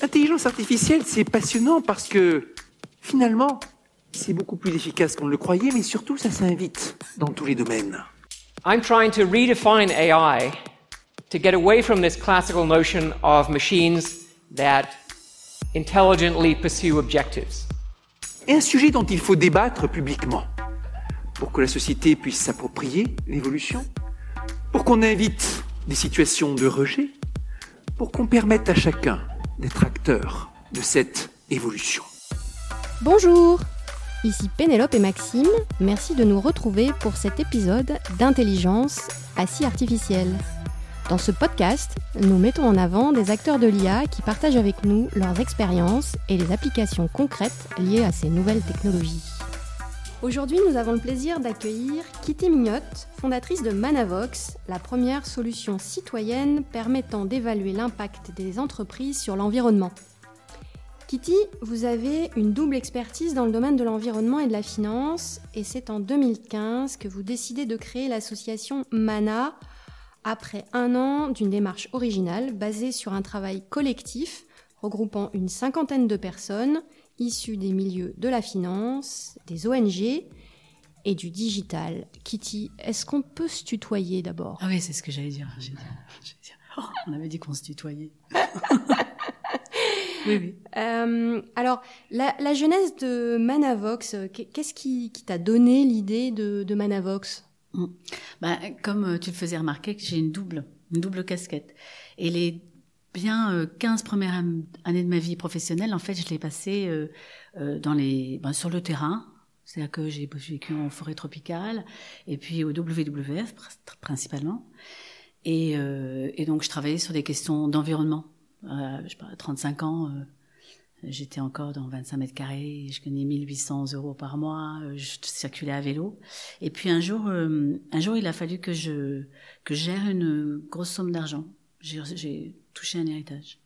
L'intelligence artificielle, c'est passionnant parce que finalement, c'est beaucoup plus efficace qu'on ne le croyait, mais surtout, ça s'invite dans tous les domaines. I'm trying to redefine AI to get away from this classical notion of machines that intelligently pursue objectives. Et un sujet dont il faut débattre publiquement, pour que la société puisse s'approprier l'évolution, pour qu'on invite des situations de rejet, pour qu'on permette à chacun d'être acteur de cette évolution. Bonjour Ici Pénélope et Maxime, merci de nous retrouver pour cet épisode d'intelligence assis artificielle. Dans ce podcast, nous mettons en avant des acteurs de l'IA qui partagent avec nous leurs expériences et les applications concrètes liées à ces nouvelles technologies. Aujourd'hui, nous avons le plaisir d'accueillir Kitty Mignotte, fondatrice de Manavox, la première solution citoyenne permettant d'évaluer l'impact des entreprises sur l'environnement. Kitty, vous avez une double expertise dans le domaine de l'environnement et de la finance, et c'est en 2015 que vous décidez de créer l'association MANA, après un an d'une démarche originale basée sur un travail collectif regroupant une cinquantaine de personnes issues des milieux de la finance, des ONG et du digital. Kitty, est-ce qu'on peut se tutoyer d'abord? Ah oui, c'est ce que j'allais dire. Oh, on avait dit qu'on se tutoyait. Oui, oui. Euh, alors, la, la, genèse de Manavox, qu'est-ce qui, qui t'a donné l'idée de, de, Manavox? Mmh. ben, Comme euh, tu le faisais remarquer, j'ai une double, une double casquette. Et les bien 15 premières années de ma vie professionnelle, en fait, je l'ai passé euh, dans les, ben, sur le terrain. C'est-à-dire que j'ai vécu en forêt tropicale et puis au WWF principalement. Et, euh, donc, je travaillais sur des questions d'environnement euh, je sais pas, 35 ans, euh, j'étais encore dans 25 mètres carrés, je gagnais 1800 euros par mois, euh, je circulais à vélo. Et puis un jour, euh, un jour, il a fallu que je que gère une grosse somme d'argent. Touché un héritage.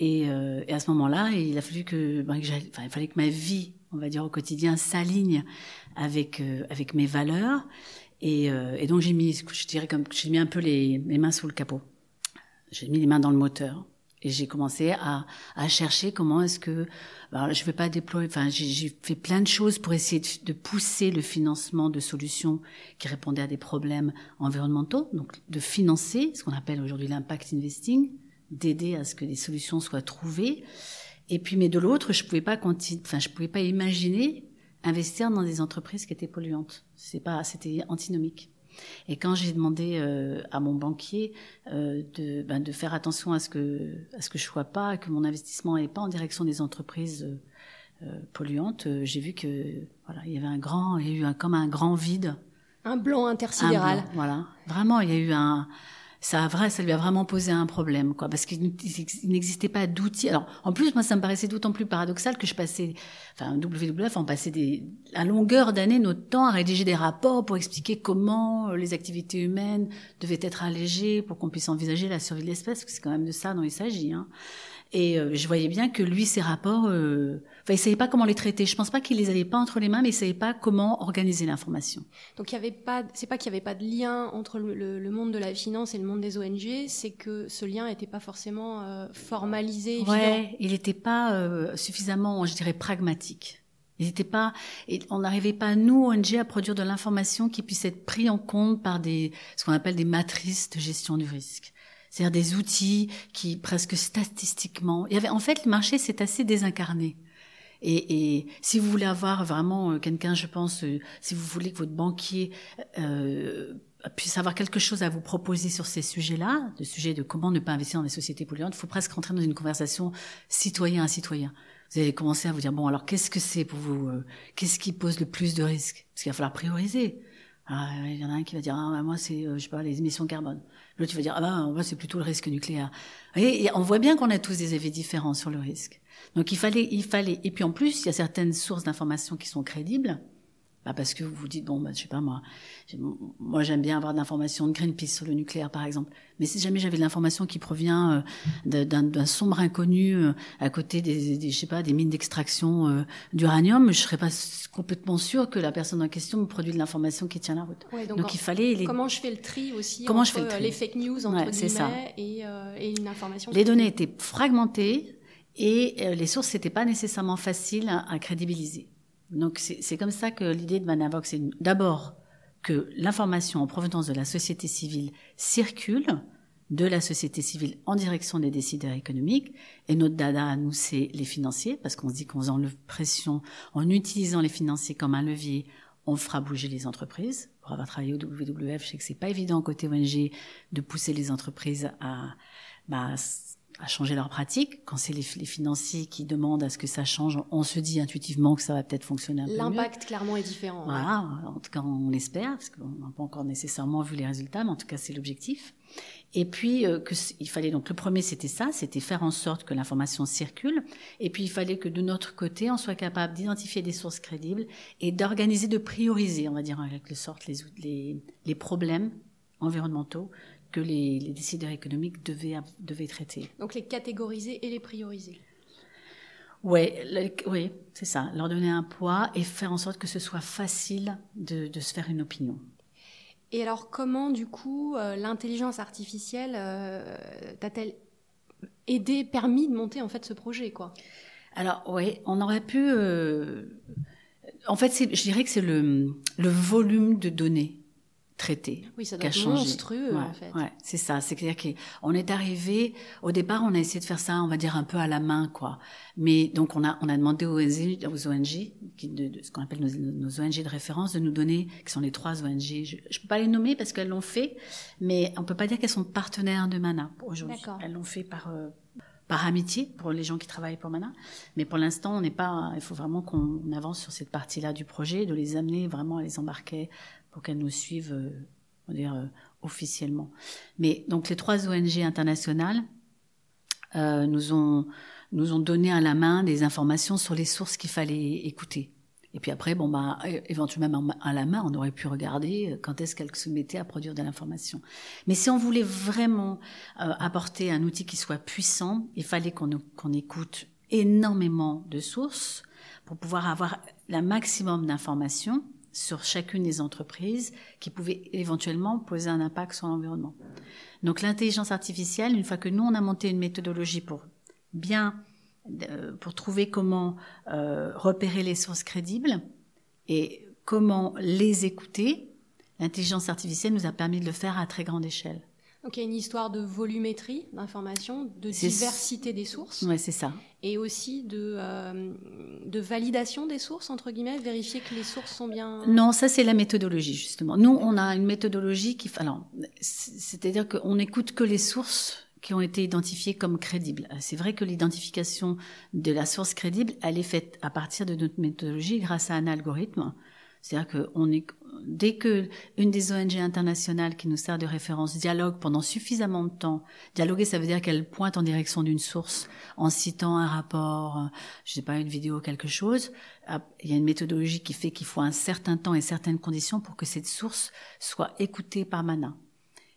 Et, et, à ce moment-là, il a fallu que, ben, enfin, il fallait que ma vie, on va dire au quotidien, s'aligne avec avec mes valeurs. Et, et donc j'ai mis, je dirais comme j'ai mis un peu les, les mains sous le capot. J'ai mis les mains dans le moteur et j'ai commencé à, à, chercher comment est-ce que, alors je vais pas déployer, enfin j'ai fait plein de choses pour essayer de, pousser le financement de solutions qui répondaient à des problèmes environnementaux, donc de financer ce qu'on appelle aujourd'hui l'impact investing, d'aider à ce que des solutions soient trouvées. Et puis, mais de l'autre, je pouvais pas enfin je pouvais pas imaginer investir dans des entreprises qui étaient polluantes. C'est pas, c'était antinomique. Et quand j'ai demandé euh, à mon banquier euh, de, ben, de faire attention à ce que à ce que je sois pas, que mon investissement n'est pas en direction des entreprises euh, polluantes, j'ai vu que voilà, il y avait un grand, il y a eu un, comme un grand vide. Un blanc intersidéral. voilà, vraiment, il y a eu un ça, vrai, ça lui a vraiment posé un problème, quoi, parce qu'il n'existait pas d'outils. Alors, en plus, moi, ça me paraissait d'autant plus paradoxal que je passais, enfin, WWF, on passait des, à longueur d'année notre temps à rédiger des rapports pour expliquer comment euh, les activités humaines devaient être allégées pour qu'on puisse envisager la survie de l'espèce, parce que c'est quand même de ça dont il s'agit. Hein. Et euh, je voyais bien que lui, ses rapports, euh, enfin, il savait pas comment les traiter. Je pense pas qu'il les avait pas entre les mains, mais il savait pas comment organiser l'information. Donc il y avait pas, c'est pas qu'il y avait pas de lien entre le, le, monde de la finance et le monde des ONG, c'est que ce lien n'était pas forcément euh, formalisé. Évident. Ouais, il n'était pas euh, suffisamment, je dirais, pragmatique. Il n'était pas, on n'arrivait pas nous ONG à produire de l'information qui puisse être pris en compte par des, ce qu'on appelle des matrices de gestion du risque c'est-à-dire des outils qui presque statistiquement. Il y avait en fait le marché s'est assez désincarné. Et, si vous voulez avoir vraiment euh, quelqu'un, je pense, euh, si vous voulez que votre banquier euh, puisse avoir quelque chose à vous proposer sur ces sujets-là, le sujet de comment ne pas investir dans des sociétés polluantes, il faut presque rentrer dans une conversation citoyen à citoyen. Vous allez commencer à vous dire bon alors qu'est-ce que c'est pour vous Qu'est-ce qui pose le plus de risques? Parce qu'il va falloir prioriser. Ah, il y en a un qui va dire ah, bah, moi c'est je sais pas les émissions carbone. L'autre, tu vas dire, ah ben, moi, c'est plutôt le risque nucléaire. Et, on voit bien qu'on a tous des avis différents sur le risque. Donc, il fallait, il fallait, et puis en plus, il y a certaines sources d'informations qui sont crédibles. Bah parce que vous vous dites bon bah je sais pas moi moi j'aime bien avoir de l'information de Greenpeace sur le nucléaire par exemple. Mais si jamais j'avais de l'information qui provient euh, d'un sombre inconnu euh, à côté des, des, je sais pas des mines d'extraction euh, d'uranium je serais pas complètement sûr que la personne en question me produit de l'information qui tient la route. Ouais, donc, donc il fallait les... comment je fais le tri aussi comment entre je fais le tri les fake news entre ouais, guillemets et, et, une information les données étaient fragmentées Et les sources, n'étaient pas nécessairement faciles à, crédibiliser. Donc c'est comme ça que l'idée de Manavox, c'est d'abord que l'information en provenance de la société civile circule de la société civile en direction des décideurs économiques. Et notre dada à nous, c'est les financiers, parce qu'on se dit qu'en le pression, en utilisant les financiers comme un levier, on fera bouger les entreprises. Pour avoir travaillé au WWF, je sais que c'est pas évident côté ONG de pousser les entreprises à, bah, à changer leurs pratiques. Quand c'est les, financiers qui demandent à ce que ça change, on se dit intuitivement que ça va peut-être fonctionner un peu L'impact clairement est différent. Voilà, en tout cas on l'espère, parce qu'on n'a pas encore nécessairement vu les résultats, mais en tout cas c'est l'objectif. Et puis euh, que, il fallait donc le premier c'était ça, c'était faire en sorte que l'information circule. Et puis il fallait que de notre côté on soit capable d'identifier des sources crédibles et d'organiser, de prioriser, on va dire en quelque sorte les, les, les problèmes environnementaux que les, décideurs économiques devaient, devaient traiter. Donc les catégoriser et les prioriser. Ouais, oui, c'est ça. Leur donner un poids et faire en sorte que ce soit facile de, de se faire une opinion. Et alors, comment, du coup, euh, l'intelligence artificielle euh, t'a-t-elle aidé, permis de monter en fait ce projet, quoi? Alors, oui, on aurait pu. Euh, en fait, je dirais que c'est le, le volume de données traité. Oui, ça doit être monstrueux en fait. Ouais, c'est ça. C'est clair qu'on est arrivé. Au départ, on a essayé de faire ça, on va dire un peu à la main, quoi. Mais donc on a on a demandé aux ONG, aux ONG qui, de, ce qu'on appelle nos, ONG de référence, de nous donner, qui sont les trois ONG. Je, je peux pas les nommer parce qu'elles l'ont fait, mais on peut pas dire qu'elles sont partenaires de Mana aujourd'hui. Elles l'ont fait par euh, par amitié pour les gens qui travaillent pour Mana. Mais pour l'instant, on n'est pas. Il faut vraiment qu'on avance sur cette partie-là du projet, de les amener vraiment à les embarquer pour qu'elles nous suivent, euh, on va dire, euh, officiellement. Mais donc les trois ONG internationales euh, nous ont nous ont donné à la main des informations sur les sources qu'il fallait écouter. Et puis après, bon bah éventuellement à la main, on aurait pu regarder quand est-ce qu'elles se mettaient à produire de l'information. Mais si on voulait vraiment apporter un outil qui soit puissant, il fallait qu'on qu'on écoute énormément de sources pour pouvoir avoir la maximum d'informations sur chacune des entreprises qui pouvaient éventuellement poser un impact sur l'environnement. Donc l'intelligence artificielle, une fois que nous on a monté une méthodologie pour bien euh, pour trouver comment euh, repérer les sources crédibles et comment les écouter, l'intelligence artificielle nous a permis de le faire à très grande échelle. Donc il y a une histoire de volumétrie d'informations, de diversité des sources. Ouais, c'est ça. Et aussi de, euh, de validation des sources, entre guillemets, vérifier que les sources sont bien... Non, ça c'est la méthodologie, justement. Nous, on a une méthodologie qui... Alors, c'est-à-dire qu'on n'écoute que les sources qui ont été identifiées comme crédibles. C'est vrai que l'identification de la source crédible, elle est faite à partir de notre méthodologie grâce à un algorithme c'est-à-dire que on est, dès que une des ONG internationales qui nous sert de référence dialogue pendant suffisamment de temps, dialoguer, ça veut dire qu'elle pointe en direction d'une source en citant un rapport, je sais pas, une vidéo, quelque chose. Il y a une méthodologie qui fait qu'il faut un certain temps et certaines conditions pour que cette source soit écoutée par Mana.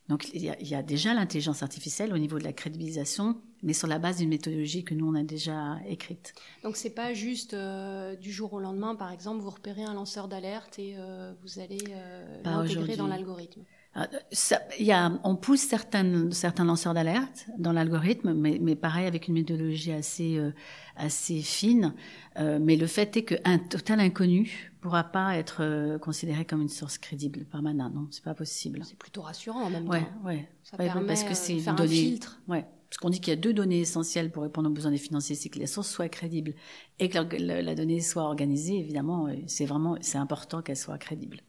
Donc il y a, déjà l'intelligence artificielle au niveau de la crédibilisation, mais sur la base d'une méthodologie que nous on a déjà écrite. Donc c'est pas juste euh, du jour au lendemain, par exemple, vous repérez un lanceur d'alerte et euh, vous allez euh, l'intégrer dans l'algorithme. Y a, on pousse certains, certains lanceurs d'alerte dans l'algorithme, mais, mais, pareil avec une méthodologie assez, euh, assez fine. Euh, mais le fait est qu'un total inconnu pourra pas être euh, considéré comme une source crédible par Mana. Non, c'est pas possible. C'est plutôt rassurant en même ouais, temps. Ouais, Ça permet parce que c'est faire un filtre. Ouais. Parce qu'on dit qu'il y a deux données essentielles pour répondre aux besoins des financiers, c'est que la source soit crédible et que la, la donnée soit organisée. Évidemment, c'est vraiment, c'est important qu'elle soit crédible.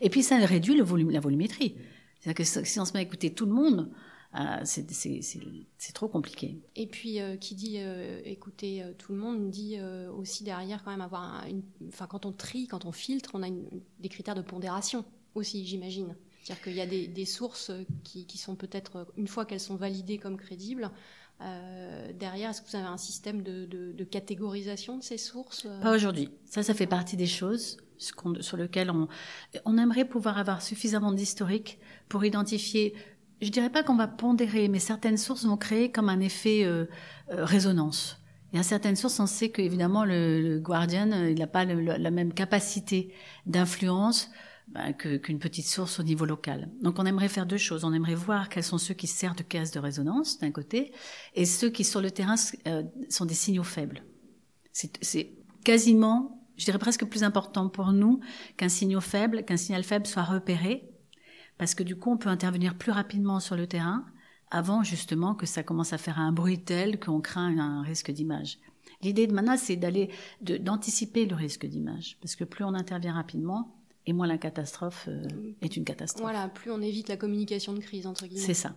Et puis ça réduit le volume, la volumétrie. C'est-à-dire que si on se met à écouter tout le monde, euh, c'est trop compliqué. Et puis, euh, qui dit euh, écouter tout le monde, dit aussi derrière quand même avoir une... Enfin, quand on trie, quand on filtre, on a des critères de pondération aussi, j'imagine. C'est-à-dire qu'il y a des, des sources qui, qui sont peut-être, une fois qu'elles sont validées comme crédibles, derrière, est-ce que vous avez un système de, de, de catégorisation de ces sources Pas aujourd'hui. Ça, ça fait partie des choses sur lequel on, on aimerait pouvoir avoir suffisamment d'historique pour identifier, je dirais pas qu'on va pondérer, mais certaines sources vont créer comme un effet euh, euh, résonance. A certaines sources, on sait qu'évidemment le, le Guardian, euh, il n'a pas la même capacité d'influence ben, qu'une petite source au niveau local. Donc on aimerait faire deux choses. On aimerait voir quels sont ceux qui servent de caisse de résonance d'un côté et ceux qui sur le terrain euh, sont des signaux faibles. C'est quasiment, je dirais presque plus important pour nous qu'un signal faible, qu'un signal faible soit repéré, parce que du coup on peut intervenir plus rapidement sur le terrain avant justement que ça commence à faire un bruit tel qu'on craint un risque d'image. L'idée de Mana, c'est d'aller d'anticiper le risque d'image, parce que plus on intervient rapidement, et moins la catastrophe euh, est une catastrophe. Voilà, plus on évite la communication de crise, entre guillemets. C'est ça.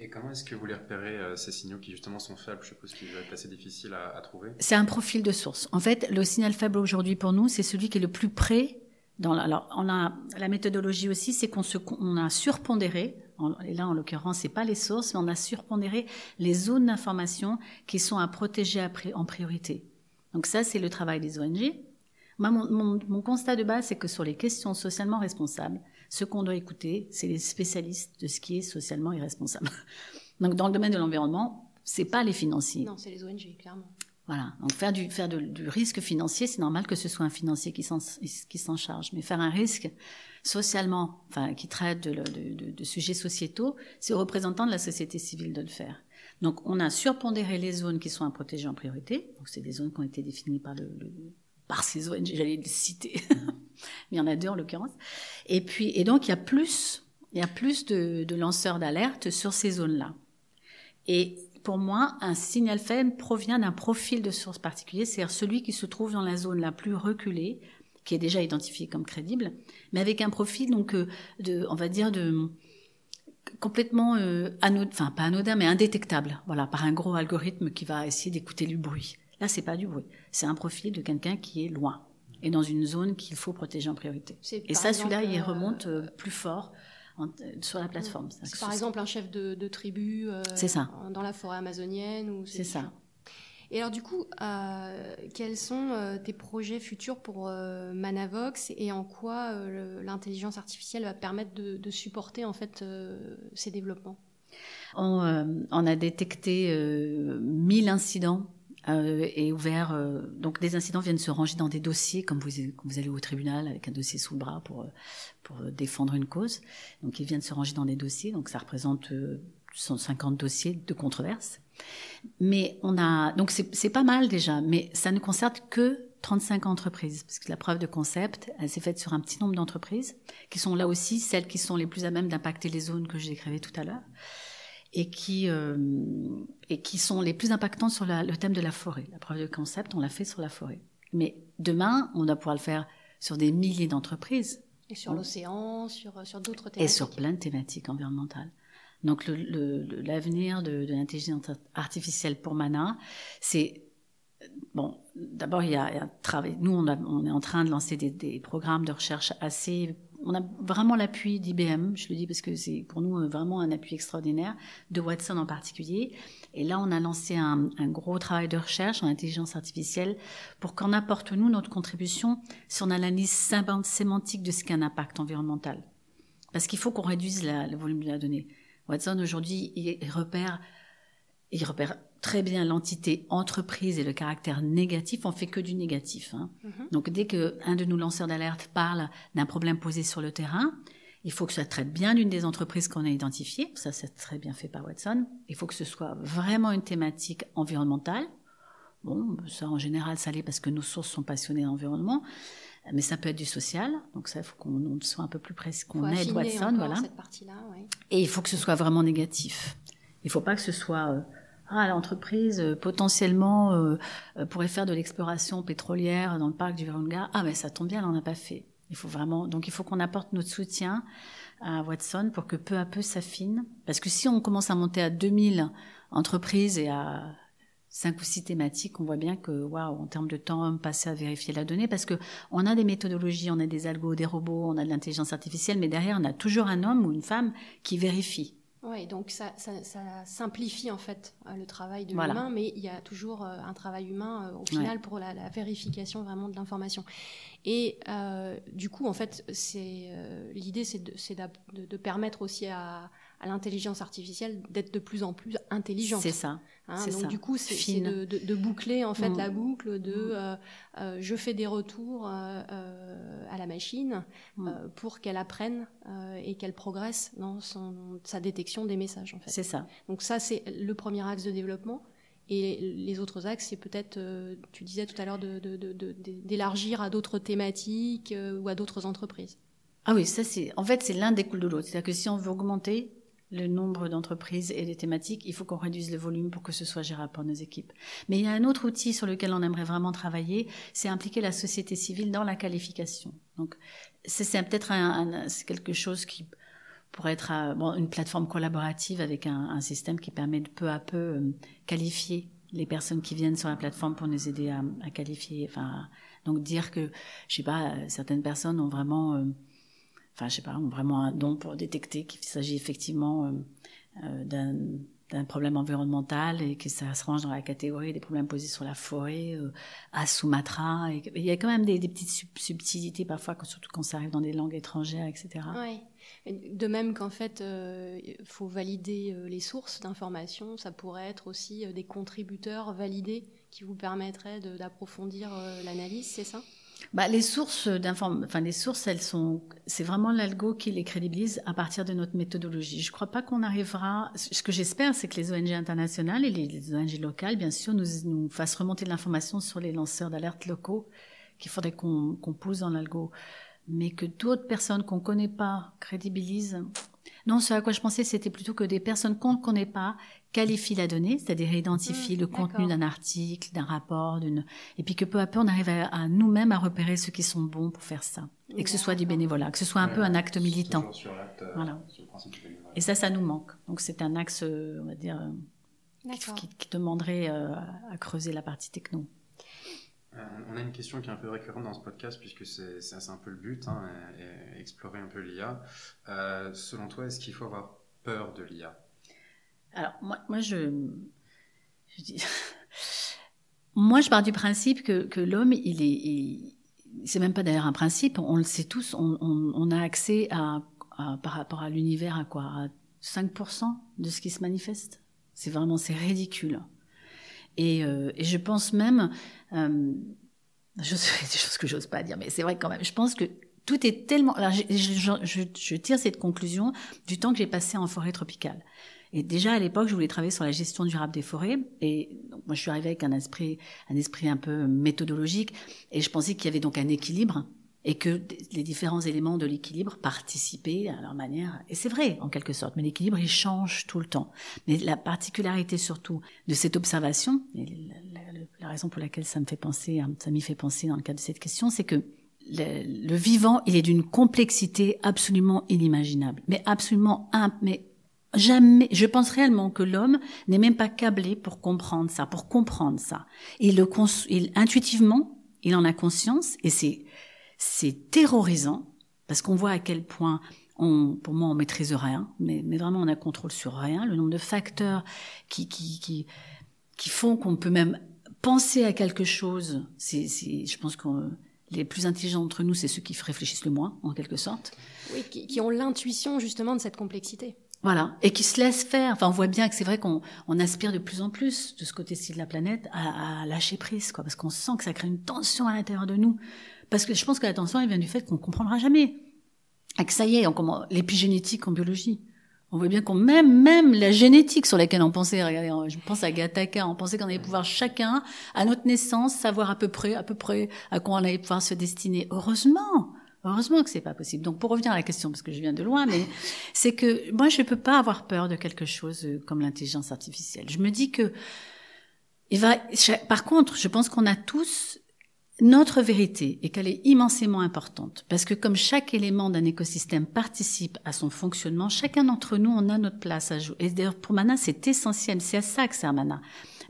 Et comment est-ce que vous les repérez, euh, ces signaux qui justement sont faibles? Je suppose qu'ils doivent être assez difficiles à, trouver. C'est un profil de source. En fait, le signal faible aujourd'hui pour nous, c'est celui qui est le plus près. Dans alors, on a la méthodologie aussi, c'est qu'on a surpondéré. et là, en l'occurrence, c'est pas les sources, mais on a surpondéré les zones d'information qui sont à protéger en priorité. Donc ça, c'est le travail des ONG mon, constat de base, c'est que sur les questions socialement responsables, ce qu'on doit écouter, c'est les spécialistes de ce qui est socialement irresponsable. Donc, dans le domaine de l'environnement, c'est pas les financiers. Non, c'est les ONG, clairement. Voilà. Donc, faire du, faire du risque financier, c'est normal que ce soit un financier qui s'en, qui s'en charge. Mais faire un risque socialement, enfin, qui traite de, de, de sujets sociétaux, c'est aux représentants de la société civile de le faire. Donc, on a surpondéré les zones qui sont à protéger en priorité. Donc, c'est des zones qui ont été définies par le, par ces ONG, j'allais les citer, il y en a deux en l'occurrence. Et puis, et donc il y a plus, il y a plus de, de lanceurs d'alerte sur ces zones-là. Et pour moi, un signal faible provient d'un profil de source particulier, c'est-à-dire celui qui se trouve dans la zone la plus reculée, qui est déjà identifié comme crédible, mais avec un profil donc euh, de, on va dire de complètement euh, anodin, enfin pas anodin, mais indétectable, voilà, par un gros algorithme qui va essayer d'écouter du bruit. Là, c'est pas du bruit. C'est un profil de quelqu'un qui est loin et dans une zone qu'il faut protéger en priorité. Et ça, celui-là, il euh, remonte euh, plus fort euh, sur la plateforme. C'est par exemple un chef de, tribu ça. dans la forêt amazonienne C'est ça. Et alors du coup, quels sont tes projets futurs pour Manavox et en quoi l'intelligence artificielle va permettre de, supporter en fait ces développements? On, on, a détecté 1000 incidents euh, est ouvert. Euh, donc des incidents viennent se ranger dans des dossiers, comme vous, vous allez au tribunal avec un dossier sous le bras pour, pour défendre une cause. Donc ils viennent se ranger dans des dossiers. Donc ça représente 150 euh, dossiers de controverse. Mais on a donc c'est pas mal déjà, mais ça ne concerne que 35 entreprises, parce que la preuve de concept, elle s'est faite sur un petit nombre d'entreprises, qui sont là aussi celles qui sont les plus à même d'impacter les zones que j'ai décrivais tout à l'heure et qui, euh, et qui sont les plus impactants sur le thème de la forêt. La preuve de concept, on l'a fait sur la forêt. Mais demain, on va pouvoir le faire sur des milliers d'entreprises. Et sur l'océan, sur, sur d'autres thématiques. Et sur plein de thématiques environnementales. Donc l'avenir de, de l'intelligence artificielle pour Mana, c'est bon. D'abord, il y a un travail. Nous, on, on, est en train de lancer des, des programmes de recherche assez on a vraiment l'appui d'IBM, je le dis parce que c'est pour nous euh, vraiment un appui extraordinaire, de Watson en particulier. Et là, on a lancé un, gros travail de recherche en intelligence artificielle pour qu'on apporte, nous, notre contribution sur l'analyse sémantique de ce qu'est un impact environnemental. Parce qu'il faut qu'on réduise le volume de la donnée. Watson, aujourd'hui, il repère, il repère très bien l'entité entreprise et le caractère négatif, on fait que du négatif. Hein. Mhm. Donc dès qu'un de nos lanceurs d'alerte parle d'un problème posé sur le terrain, il faut que ça traite bien d'une des entreprises qu'on a identifiées. Ça, c'est très bien fait par Watson. Il faut que ce soit vraiment une thématique environnementale. Bon, ça, en général, ça l'est parce que nos sources sont passionnées d'environnement. Mais ça peut être du social. Donc ça, il faut qu'on soit un peu plus précis, qu'on aide Watson. Voilà. Et il faut que ce soit vraiment négatif. Il ne faut pas que ce soit... Euh, ah, l'entreprise euh, potentiellement euh, pourrait faire de l'exploration pétrolière dans le parc du Virunga. Ah, mais ça tombe bien, elle n'en a pas fait. Il faut vraiment, donc il faut qu'on apporte notre soutien à Watson pour que peu à peu ça fine. Parce que si on commence à monter à 2000 entreprises et à cinq ou six thématiques, on voit bien que, waouh, en termes de temps passé à vérifier la donnée, parce que on a des méthodologies, on a des algos, des robots, on a de l'intelligence artificielle, mais derrière, on a toujours un homme ou une femme qui vérifie. Oui, donc ça, simplifie en fait euh, le travail de l'humain, mais il y a toujours euh, un travail humain euh, au final pour la, vérification vraiment de l'information. Et du coup, en fait, c'est l'idée, c'est de, permettre aussi à, à l'intelligence artificielle d'être de plus en plus intelligente. C'est ça. Hein, donc ça. du coup, c'est de, de- de boucler en fait Mm. la boucle de Mm. euh, euh, je fais des retours euh, à la machine Mm. pour qu'elle apprenne et qu'elle progresse dans son, sa détection des messages. En fait. C'est ça. Donc ça, c'est le premier axe de développement. Et les autres axes, c'est peut-être, tu disais tout à l'heure, de- d'élargir à d'autres thématiques ou à d'autres entreprises. Ah oui, ça c'est. En fait, c'est l'un découle de l'autre. C'est-à-dire que si on veut augmenter le nombre d'entreprises et des thématiques, il faut qu'on réduise le volume pour que ce soit gérable pour nos équipes. Mais il y a un autre outil sur lequel on aimerait vraiment travailler, c'est impliquer la société civile dans la qualification. Donc, c'est peut-être un, un- quelque chose qui pourrait être euh, bon, une plateforme collaborative avec un, système qui permet de peu à peu euh, qualifier les personnes qui viennent sur la plateforme pour nous aider à, qualifier. Enfin, donc dire que, je sais pas, euh, certaines personnes ont vraiment enfin je sais pas, vraiment un don pour détecter qu'il s'agit effectivement euh, euh, d'un problème environnemental et que ça se range dans la catégorie des problèmes posés sur la forêt euh, à Sumatra. Il y a quand même des, petites sub- subtilités parfois, surtout quand ça arrive dans des langues étrangères, etc. Et De même qu'en fait, il faut valider les sources d'informations, ça pourrait être aussi des contributeurs validés qui vous permettraient d'approfondir l'analyse, c'est ça? Bah, les sources enfin les sources, elles sont, c'est vraiment l'algo qui les crédibilise à partir de notre méthodologie. Je crois pas qu'on arrivera. Ce que j'espère, c'est que les ONG internationales et les, ONG locales, bien sûr, nous, nous fassent remonter de l'information sur les lanceurs d'alerte locaux qu'il faudrait qu'on qu'on pousse dans l'algo, mais que d'autres personnes qu'on connaît pas crédibilisent. Non, ce à quoi je pensais, c'était plutôt que des personnes qu'on ne connaît pas qualifient la donnée, c'est-à-dire identifient Mmh, le contenu d'un article, d'un rapport, d'une et puis que peu à peu on arrive à, à nous-mêmes à repérer ceux qui sont bons pour faire ça, et que ce soit du bénévolat, que ce soit un peu un acte militant. Sur euh, Voilà. sur le principe du bénévolat. Et ça, ça nous manque. Donc c'est un axe, euh, on va dire, euh, qui, D'accord. qui- qui demanderait euh, à creuser la partie techno. Euh, on a une question qui est un peu récurrente dans ce podcast, puisque c'est c'est- c'est un peu le but, hein, et- et explorer un peu l'IA. Euh, selon toi, est-ce qu'il faut avoir peur de l'IA Alors, moi, moi je, moi, je pars du principe que, l'homme, il est, c'est même pas d'ailleurs un principe, on le sait tous, on, a accès à, par rapport à l'univers à quoi? À 5% de ce qui se manifeste? C'est vraiment, c'est ridicule. Et, euh, je pense même, euh, je sais des choses que j'ose pas dire, mais c'est vrai quand même, je pense que tout est tellement. Alors, je tire cette conclusion du temps que j'ai passé en forêt tropicale. Et déjà à l'époque, je voulais travailler sur la gestion durable des forêts. Et moi, je suis arrivée avec un esprit, un esprit un peu méthodologique. Et je pensais qu'il y avait donc un équilibre et que les différents éléments de l'équilibre participaient à leur manière. Et c'est vrai, en quelque sorte. Mais l'équilibre, il change tout le temps. Mais la particularité surtout de cette observation, et la, raison pour laquelle ça me fait penser, hein, ça m'y fait penser dans le cadre de cette question, c'est que le, vivant, il est d'une complexité absolument inimaginable. Mais absolument, un, mais Jamais, je pense réellement que l'homme n'est même pas câblé pour comprendre ça, pour comprendre ça. Il le il, intuitivement, il en a conscience et c'est, c'est terrorisant parce qu'on voit à quel point on, pour moi, on maîtrise rien, mais, mais vraiment on a contrôle sur rien. Le nombre de facteurs qui, qui, qui, qui font qu'on peut même penser à quelque chose, c'est, je pense que les plus intelligents d'entre nous, c'est ceux qui réfléchissent le moins, en quelque sorte. Oui, qui, qui ont l'intuition justement de cette complexité. Voilà, et qui se laisse faire. Enfin, on voit bien que c'est vrai qu'on on aspire de plus en plus de ce côté-ci de la planète à, à lâcher prise, quoi, parce qu'on sent que ça crée une tension à l'intérieur de nous. Parce que je pense que la tension, elle vient du fait qu'on comprendra jamais. Et que ça y est, on comment l'épigénétique en biologie. On voit bien qu'on même même la génétique sur laquelle on pensait, regardez, je pense à Gattaca, on pensait qu'on allait pouvoir chacun à notre naissance savoir à peu près à peu près à quoi on allait pouvoir se destiner. Heureusement. Heureusement que c'est pas possible. Donc pour revenir à la question, parce que je viens de loin, mais c'est que moi je peux pas avoir peur de quelque chose euh, comme l'intelligence artificielle. Je me dis que il va. Par contre, je pense qu'on a tous notre vérité et qu'elle est immensément importante parce que comme chaque élément d'un écosystème participe à son fonctionnement, chacun d'entre nous on a notre place à jouer. Et d'ailleurs pour Mana c'est essentiel, c'est à ça que sert Mana.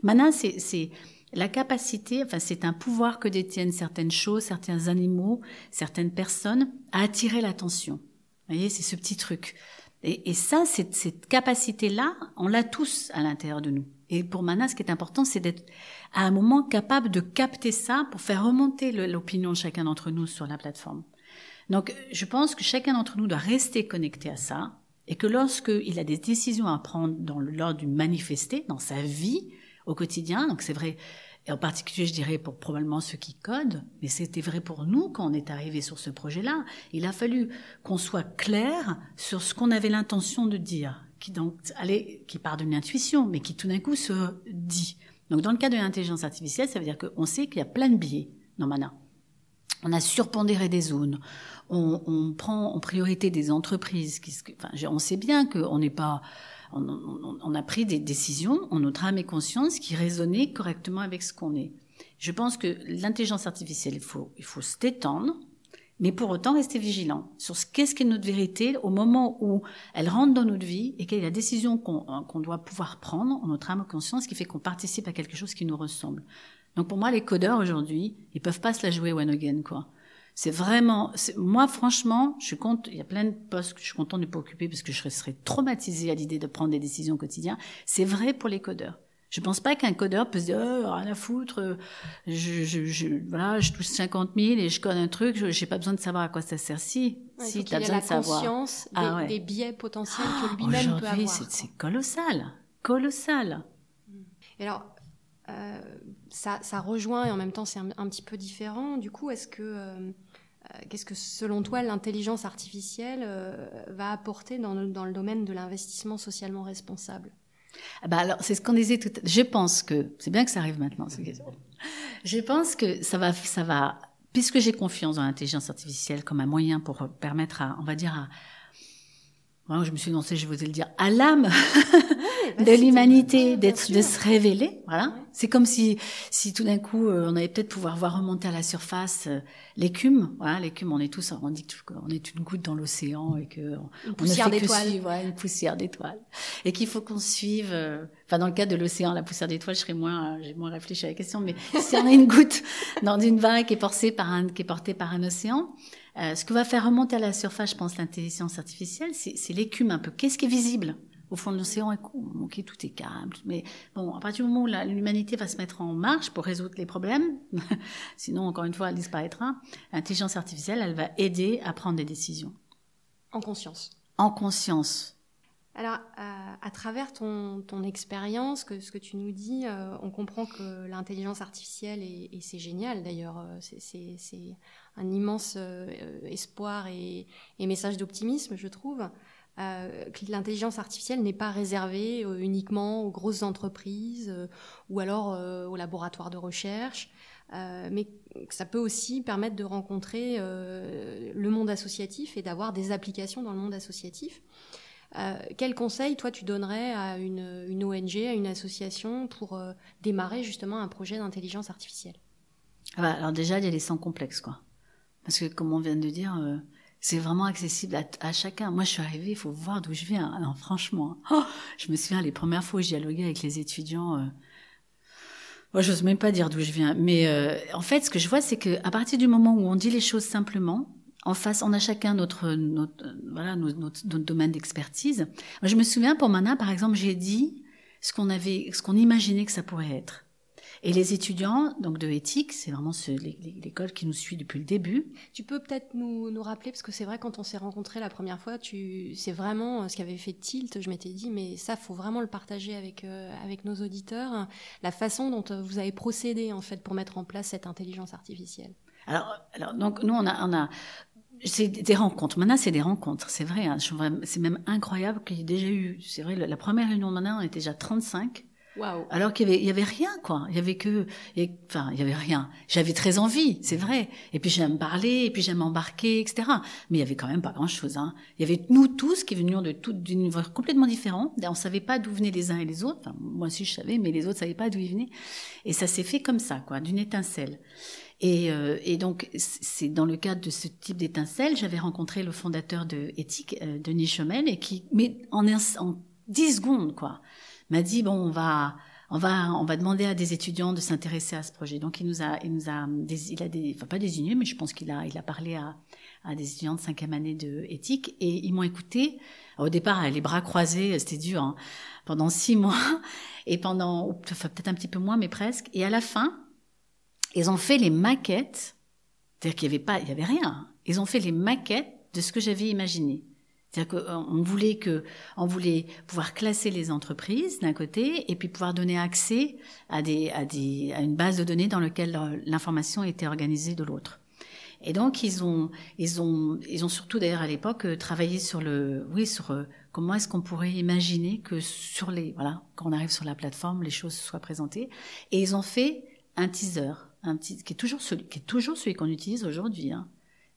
Mana c'est c'est la capacité, enfin c'est un pouvoir que détiennent certaines choses, certains animaux, certaines personnes à attirer l'attention. Vous voyez, c'est ce petit truc. Et, ça, cette, cette capacité-là, on l'a tous à l'intérieur de nous. Et pour Mana, ce qui est important, c'est d'être à un moment capable de capter ça pour faire remonter l'opinion de chacun d'entre nous sur la plateforme. Donc, je pense que chacun d'entre nous doit rester connecté à ça Et que lorsqu'il a des décisions à prendre dans lors du manifester, dans sa vie, au quotidien, donc c'est vrai, et en particulier, je dirais, pour probablement ceux qui codent, mais c'était vrai pour nous quand on est arrivé sur ce projet-là. Il a fallu qu'on soit clair sur ce qu'on avait l'intention de dire, qui donc allait, qui part d'une intuition, mais qui tout d'un coup se dit. Donc, dans le cas de l'intelligence artificielle, ça veut dire qu'on sait qu'il y a plein de biais dans Mana. On a surpondéré des zones. On, prend en priorité des entreprises. Qui, enfin, on sait bien qu'on n'est pas on, a pris des décisions en notre âme et conscience qui résonnaient correctement avec ce qu'on est. Je pense que l'intelligence artificielle, il faut, il faut se détendre, mais pour autant rester vigilant sur ce qu'est-ce qu'est notre vérité au moment où elle rentre dans notre vie et quelle est la décision qu'on doit pouvoir prendre en notre âme et conscience qui fait qu'on participe à quelque chose qui nous ressemble. Donc pour moi, les codeurs aujourd'hui, ils peuvent pas se la jouer one again, quoi. C'est vraiment, moi franchement, je suis content, il y a plein de postes que je suis contente de pas occuper parce que je serais traumatisée à l'idée de prendre des décisions au quotidien. C'est vrai pour les codeurs. Je pense pas qu'un codeur peut se dire oh, rien à foutre, je, je, je, voilà, je touche 50 000 et je code un truc, je j'ai pas besoin de savoir à quoi ça sert. Si, si, tu as besoin de savoir. conscience des, ah des, biais potentiels que lui-même peut avoir. c'est colossal, colossal. Et alors, ça, rejoint et en même temps c'est un, petit peu différent. Du coup, est-ce que euh, euh, qu'est-ce que, selon toi, l'intelligence artificielle euh, va apporter dans le, domaine de l'investissement socialement responsable? Ah bah alors, c'est ce qu'on disait tout à l'heure. Je pense que, c'est bien que ça arrive maintenant, Je pense que ça va, ça va, puisque j'ai confiance dans l'intelligence artificielle comme un moyen pour permettre à, on va dire, à, je me suis lancée, je vais vous le dire, à l'âme de l'humanité d'être, de se révéler. Voilà. C'est comme si, si tout d'un coup, euh, on allait peut-être pouvoir voir remonter à la surface euh, l'écume. Voilà, l'écume, on est tous, on dit qu'on est une goutte dans l'océan et que une poussière d'étoiles. une poussière d'étoiles. Et qu'il faut qu'on suive. Euh, enfin, dans le cas de l'océan, la poussière d'étoiles, je serais moins, j'ai moins réfléchi à la question. Mais si on a une goutte dans une vague qui est portée par un, qui est portée par un océan, euh, ce que va faire remonter à la surface, je pense, l'intelligence artificielle, c'est l'écume un peu. Qu'est-ce qui est visible? Au fond de l'océan Ok, tout est calme. Mais bon, à partir du moment où l'humanité va se mettre en marche pour résoudre les problèmes, sinon, encore une fois, elle disparaîtra, l'intelligence artificielle, elle va aider à prendre des décisions. En conscience. En conscience. Alors, à, travers ton, expérience, que ce que tu nous dis, euh, on comprend que l'intelligence artificielle, et, c'est génial d'ailleurs, euh, c'est un immense euh, espoir et, message d'optimisme, je trouve, que l'intelligence artificielle n'est pas réservée uniquement aux grosses entreprises ou alors aux laboratoires de recherche, mais que ça peut aussi permettre de rencontrer le monde associatif et d'avoir des applications dans le monde associatif. Euh, quel conseil, toi, tu donnerais à une, ONG, à une association pour euh, démarrer justement un projet d'intelligence artificielle? Ah bah, Alors déjà, il y a les sans complexes, quoi. Parce que, comme on vient de dire, euh, c'est vraiment accessible à, chacun. Moi, je suis arrivée, il faut voir d'où je viens. Alors, franchement, oh, je me souviens les premières fois où j'ai dialoguais avec les étudiants. Moi, j'ose même pas dire d'où je viens. Mais en fait, ce que je vois, c'est que à partir du moment où on dit les choses simplement, en face, on a chacun notre, notre voilà, notre, domaine d'expertise. je me souviens pour Mana, par exemple, j'ai dit ce qu'on avait, ce qu'on imaginait que ça pourrait être. Et les étudiants, donc de éthique, c'est vraiment l'école qui nous suit depuis le début. Tu peux peut-être nous, nous, rappeler, parce que c'est vrai, quand on s'est rencontrés la première fois, tu, c'est vraiment euh, ce qui avait fait tilt. Je m'étais dit, mais ça, faut vraiment le partager avec, euh, avec nos auditeurs, la façon dont euh, vous avez procédé, en fait, pour mettre en place cette intelligence artificielle. Alors, alors donc, nous, on a, on a c'est des rencontres. Maintenant, c'est des rencontres, c'est vrai. Hein. C'est même incroyable qu'il y ait déjà eu. C'est vrai, la première réunion maintenant, on était déjà 35. Wow. Alors qu'il y avait, il y avait rien, quoi. Il y avait que, enfin, il y avait rien. J'avais très envie, c'est vrai. Et puis j'aime parler, et puis j'aime embarquer, etc. Mais il y avait quand même pas grand-chose. Hein. Il y avait nous tous qui venions de tout d'univers complètement différents. On savait pas d'où venaient les uns et les autres. Enfin, moi aussi je savais, mais les autres savaient pas d'où ils venaient. Et ça s'est fait comme ça, quoi, d'une étincelle. Et, euh, et donc, c'est dans le cadre de ce type d'étincelle, j'avais rencontré le fondateur de Éthique, euh, Denis Chomel, et qui, mais en, en 10 secondes, quoi, m'a dit, bon, on va, on va, on va demander à des étudiants de s'intéresser à ce projet. Donc, il nous a, il nous a, il a des, enfin, pas désigné, mais je pense qu'il a, il a parlé à, à des étudiants de cinquième année de éthique, et ils m'ont écouté. Au départ, les bras croisés, c'était dur, hein, pendant six mois, et pendant, enfin, peut-être un petit peu moins, mais presque. Et à la fin, ils ont fait les maquettes, c'est-à-dire qu'il n'y avait pas, il y avait rien. Ils ont fait les maquettes de ce que j'avais imaginé. C'est-à-dire qu'on voulait que, on voulait pouvoir classer les entreprises d'un côté et puis pouvoir donner accès à des, à des, à une base de données dans laquelle l'information était organisée de l'autre. Et donc ils ont, ils ont, ils ont surtout d'ailleurs à l'époque euh, travaillé sur le, oui, sur euh, comment est-ce qu'on pourrait imaginer que sur les, voilà, quand on arrive sur la plateforme, les choses soient présentées. Et ils ont fait un teaser, un petit, qui est toujours celui, qui est toujours celui qu'on utilise aujourd'hui. Hein.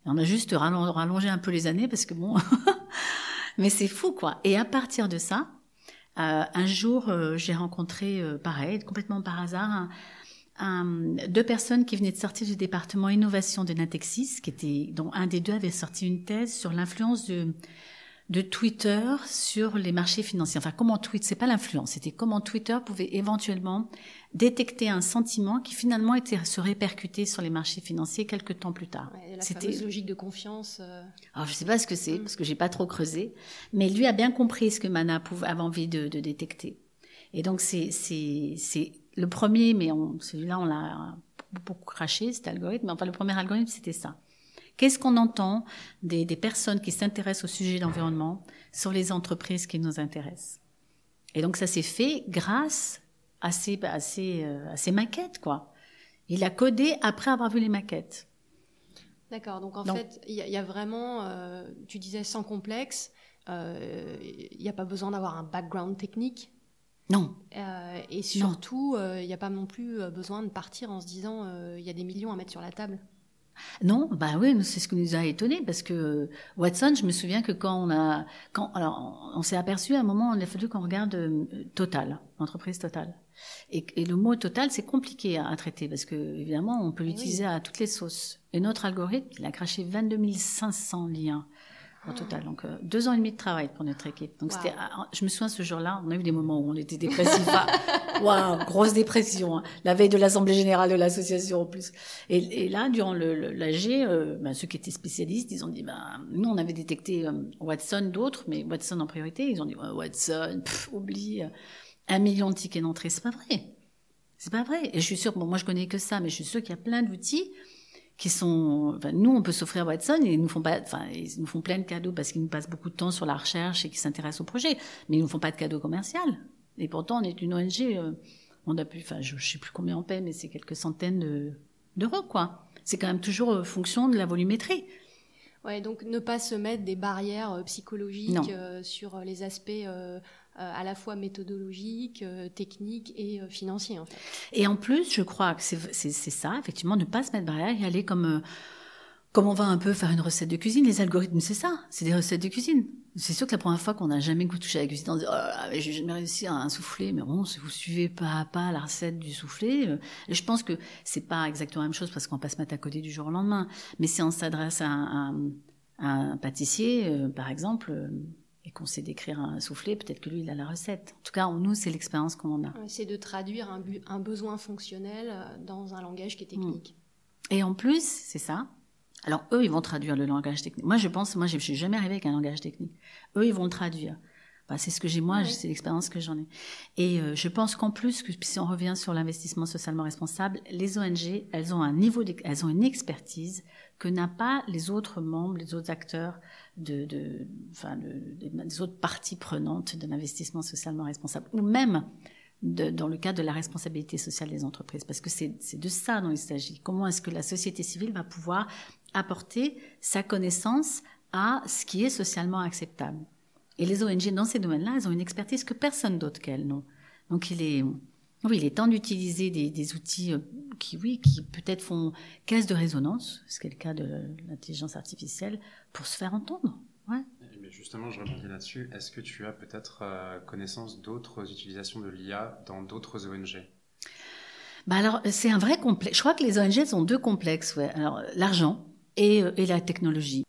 On a juste rallongé un peu les années parce que bon, mais c'est fou quoi. Et à partir de ça, euh, un jour, euh, j'ai rencontré, euh, pareil, complètement par hasard, deux personnes qui venaient de sortir du département innovation de Natexis, qui était, dont un des deux avait sorti une thèse sur l'influence de de Twitter sur les marchés financiers. Enfin, comment Twitter, c'est pas l'influence, c'était comment Twitter pouvait éventuellement détecter un sentiment qui finalement était se répercuter sur les marchés financiers quelques temps plus tard. c'était logique de confiance. Euh. Alors je sais pas ce que c'est mm. parce que j'ai pas trop creusé, mais lui a bien compris ce que Mana pouvait, avait envie de, de détecter. Et donc c'est le premier, mais celui-là on l'a beaucoup craché cet algorithme. Mais enfin le premier algorithme c'était ça. Qu'est-ce qu'on entend des, personnes qui s'intéressent au sujet de l'environnement sur les entreprises qui nous intéressent? Et donc ça s'est fait grâce à ces, euh, maquettes, quoi. Il a codé après avoir vu les maquettes. D'accord, donc en fait, il y, a vraiment, euh, tu disais sans complexe, euh, il n'y a pas besoin d'avoir un background technique. Non. et surtout, il n'y a pas non plus besoin de partir en se disant, il y a des millions à mettre sur la table. Non, bah oui, c'est ce qui nous a étonné parce que Watson, je me souviens que quand on a, quand, alors, on s'est aperçu à un moment, il a fallu qu'on regarde euh, Total, l'entreprise Total. Et, le mot Total, c'est compliqué à, traiter parce que évidemment, on peut l'utiliser à toutes les sauces. Et notre algorithme, il a craché 22 500 liens au total. Donc euh, deux ans et demi de travail pour notre équipe. Donc c'était, ah, je me souviens ce jour-là, on a eu des moments où on était dépressifs. Waouh, grosse dépression. Hein. La veille de l'assemblée générale de l'association en plus. Et, et là, durant le, l'AG, euh, ben, ceux qui étaient spécialistes, ils ont dit, ben, nous on avait détecté euh, Watson, d'autres, mais Watson en priorité. Ils ont dit, Watson, oublie, un million de tickets d'entrée, c'est pas vrai. C'est pas vrai. Et je suis sûre, bon, moi je connais que ça, mais je suis sûre qu'il y a plein d'outils qui sont, enfin, nous, on peut s'offrir Watson et ils nous font pas, enfin, ils nous font plein de cadeaux parce qu'ils nous passent beaucoup de temps sur la recherche et qu'ils s'intéressent au projet, mais ils nous font pas de cadeaux commerciaux. Et pourtant, on est une ONG, euh, on a pu, enfin, je, sais plus combien on paie, mais c'est quelques centaines d'euros, quoi. C'est quand même toujours euh, fonction de la volumétrie. Ouais, donc ne pas se mettre des barrières euh, psychologiques sur les aspects à la fois méthodologique, euh, technique et euh, financier. Et en plus, je crois que c'est ça, effectivement, ne pas se mettre barrière et aller comme comme on va un peu faire une recette de cuisine, les algorithmes, c'est ça, c'est des recettes de cuisine. C'est sûr que la première fois qu'on n'a jamais touché à la cuisine, on dit, oh j'ai jamais réussi à un soufflé, mais bon, si vous suivez pas à pas la recette du soufflé, je pense que c'est pas exactement la même chose parce qu'on va pas se à côté du jour au lendemain. Mais si on s'adresse à, un pâtissier, par exemple, et qu'on sait décrire un soufflé, peut-être que lui, il a la recette. En tout cas, nous, c'est l'expérience qu'on a. C'est de traduire un, un, besoin fonctionnel euh, dans un langage qui est technique. Mm. Et en plus, c'est ça. Alors, eux, ils vont traduire le langage technique. Moi, je pense, moi, je suis jamais arrivée avec un langage technique. Eux, ils vont le traduire. C'est ce que j'ai moi, c'est l'expérience que j'en ai. Et euh, je pense qu'en plus, que, si on revient sur l'investissement socialement responsable, les ONG, elles ont un niveau, elles ont une expertise que n'a pas les autres membres, les autres acteurs de, de, enfin, des autres parties prenantes de l'investissement socialement responsable, ou même de, dans le cadre de la responsabilité sociale des entreprises, parce que c'est de ça dont il s'agit. Comment est-ce que la société civile va pouvoir apporter sa connaissance à ce qui est socialement acceptable? Et les ONG dans ces domaines-là, elles ont une expertise que personne d'autre qu'elles n'ont. Donc il est oui, il est temps d'utiliser des, des, outils euh, qui, oui, qui peut-être font caisse de résonance, ce qui est le cas de l'intelligence artificielle, pour se faire entendre. Ouais. Mais justement, je rebondis là-dessus. Est-ce que tu as peut-être euh, connaissance d'autres utilisations de l'IA dans d'autres ONG bah alors, c'est un vrai complexe. Je crois que les ONG sont deux complexes. Ouais. Alors, l'argent et, euh, et la technologie.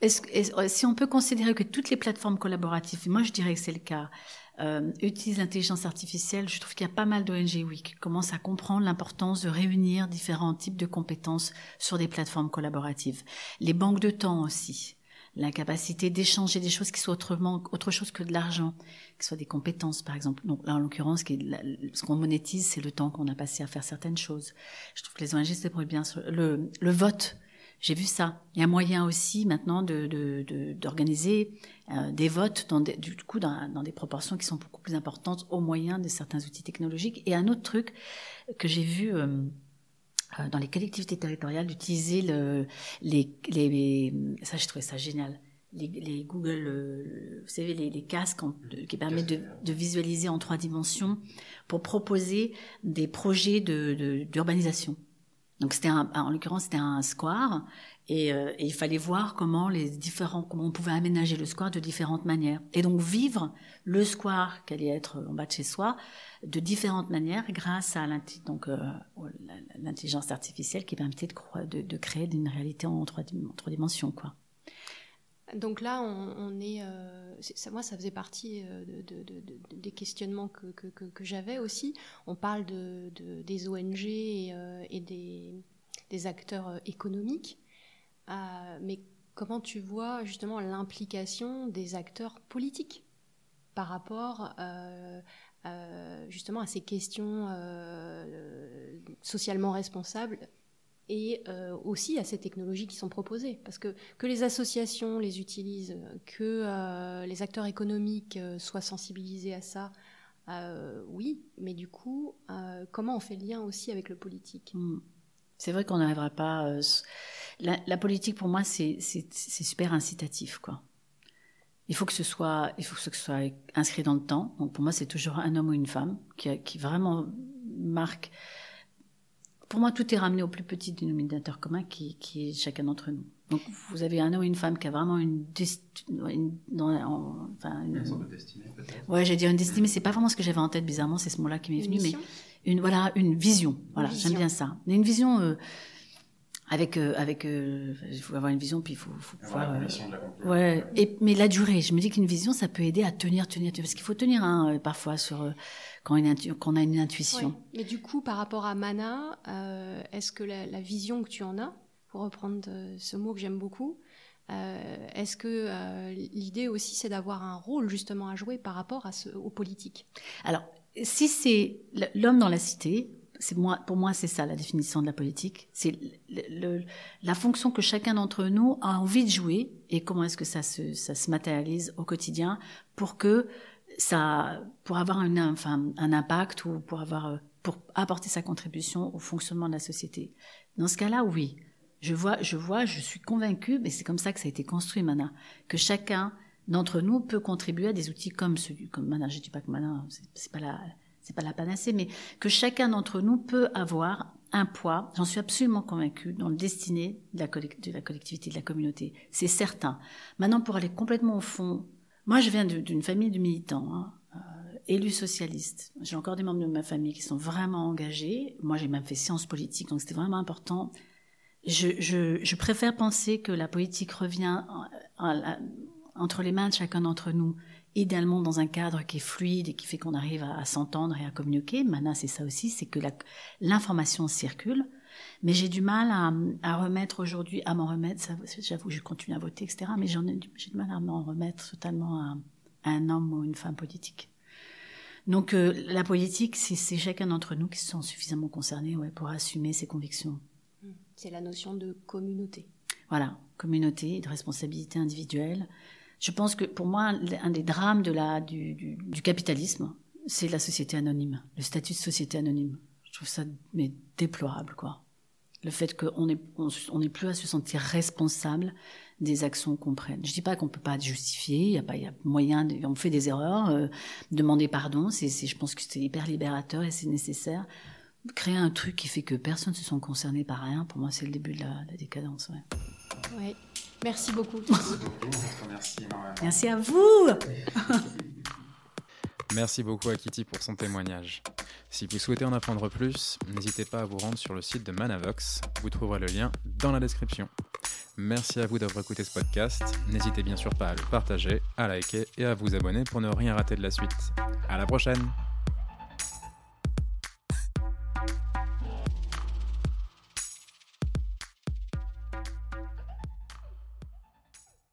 Est-ce, est, si on peut considérer que toutes les plateformes collaboratives, moi je dirais que c'est le cas, euh, utilise l'intelligence artificielle, je trouve qu'il y a pas mal d'ONG oui, qui commencent à comprendre l'importance de réunir différents types de compétences sur des plateformes collaboratives. Les banques de temps aussi, la capacité d'échanger des choses qui soient autrement, autre chose que de l'argent, qui soient des compétences par exemple. Donc là en l'occurrence, ce qu'on monétise, c'est le temps qu'on a passé à faire certaines choses. Je trouve que les ONG se bien sur le, le vote J'ai vu ça. Il y a moyen aussi maintenant d'organiser de, de, euh, des votes dans des, du coup dans, dans, des proportions qui sont beaucoup plus importantes au moyen de certains outils technologiques. Et un autre truc que j'ai vu euh, euh dans les collectivités territoriales d'utiliser le, les, les, ça je trouvais ça génial. Les, les Google, euh, vous savez, les, les casques qui permettent de, de, visualiser en trois dimensions pour proposer des projets d'urbanisation. De, donc c'était en l'occurrence c'était un square et, euh, et, il fallait voir comment les différents comment on pouvait aménager le square de différentes manières et donc vivre le square qui allait être en bas de chez soi de différentes manières grâce à euh, l'intelligence artificielle qui permettait de, de, de, créer une réalité en trois, en trois dimensions quoi. Donc là, on, est, euh, moi, ça faisait partie euh, de, des questionnements que, j'avais aussi. On parle de, des ONG et, euh, et des, acteurs économiques, mais comment tu vois justement l'implication des acteurs politiques par rapport justement à ces questions socialement responsables et euh, aussi à ces technologies qui sont proposées. Parce que que les associations les utilisent, que euh, les acteurs économiques euh, soient sensibilisés à ça, oui, mais du coup, comment on fait le lien aussi avec le politique? Hmm. C'est vrai qu'on n'arrivera pas. La, politique, pour moi, c'est super incitatif, quoi. Il faut que ce soit, il faut que ce soit inscrit dans le temps. Donc pour moi, c'est toujours un homme ou une femme qui, qui vraiment marque pour moi, tout est ramené au plus petit dénominateur commun qui, qui est chacun d'entre nous. Donc, vous avez un homme et une femme qui a vraiment une, une, enfin, une, de destinée, peut-être. Ouais, j'ai dit une destinée, mais c'est pas vraiment ce que j'avais en tête. Bizarrement, c'est ce mot-là qui m'est venu, mais une voilà, une vision. Voilà, j'aime bien ça. Une vision. Euh, avec euh, avec euh, il faut avoir une vision puis il faut, faut pouvoir euh, ouais et mais la durée je me dis qu'une vision ça peut aider à tenir tenir, tenir parce qu'il faut tenir hein, euh, parfois sur quand, une quand on a une intuition. Mais du coup par rapport à Mana est-ce que la, la, vision que tu en as pour reprendre ce mot que j'aime beaucoup est-ce que l'idée aussi c'est d'avoir un rôle justement à jouer par rapport à ce, aux politiques alors si c'est l'homme dans la cité pour moi, c'est ça la définition de la politique. C'est la fonction que chacun d'entre nous a envie de jouer et comment est-ce que ça se, matérialise au quotidien pour que ça, pour avoir un impact ou pour avoir, pour apporter sa contribution au fonctionnement de la société. Dans ce cas-là, oui. Je vois, je vois, je suis convaincue, mais c'est comme ça que ça a été construit, Mana, que chacun d'entre nous peut contribuer à des outils comme celui, comme Mana. Je dis pas que Mana, c'est pas la, c'est pas la panacée, mais que chacun d'entre nous peut avoir un poids, j'en suis absolument convaincue, dans le destiné de la, collectivité, de la communauté. C'est certain. Maintenant, pour aller complètement au fond, moi je viens d'une famille de militants, hein, euh, élus socialistes. J'ai encore des membres de ma famille qui sont vraiment engagés. Moi j'ai même fait sciences politiques, donc c'était vraiment important. Je, préfère penser que la politique revient entre les mains de chacun d'entre nous idéalement dans un cadre qui est fluide et qui fait qu'on arrive à, s'entendre et à communiquer. Maintenant, c'est ça aussi, c'est que l'information circule. Mais j'ai du mal à, à remettre aujourd'hui, à m'en remettre, j'avoue, je continue à voter, etc. Mais j'ai du mal à m'en remettre totalement à, un homme ou une femme politique. Donc euh, la politique, c'est chacun d'entre nous qui se sent suffisamment concernés ouais, pour assumer ses convictions. C'est la notion de communauté. Voilà, communauté, de responsabilité individuelle, je pense que pour moi, un des drames du, capitalisme, c'est la société anonyme, le statut de société anonyme. Je trouve ça déplorable, quoi. Le fait qu'on n'est plus à se sentir responsable des actions qu'on prenne. Je dis pas qu'on peut pas justifier, il y a pas, moyen, on fait des erreurs, euh, demander pardon, c'est, je pense que c'est hyper libérateur et c'est nécessaire. Créer un truc qui fait que personne ne se sent concerné par rien, pour moi, c'est le début de la, décadence. Oui. Merci beaucoup. Merci, Merci à vous. Merci beaucoup à Kitty pour son témoignage. Si vous souhaitez en apprendre plus, n'hésitez pas à vous rendre sur le site de Manavox. Vous trouverez le lien dans la description. Merci à vous d'avoir écouté ce podcast. N'hésitez bien sûr pas à le partager, à liker et à vous abonner pour ne rien rater de la suite. À la prochaine!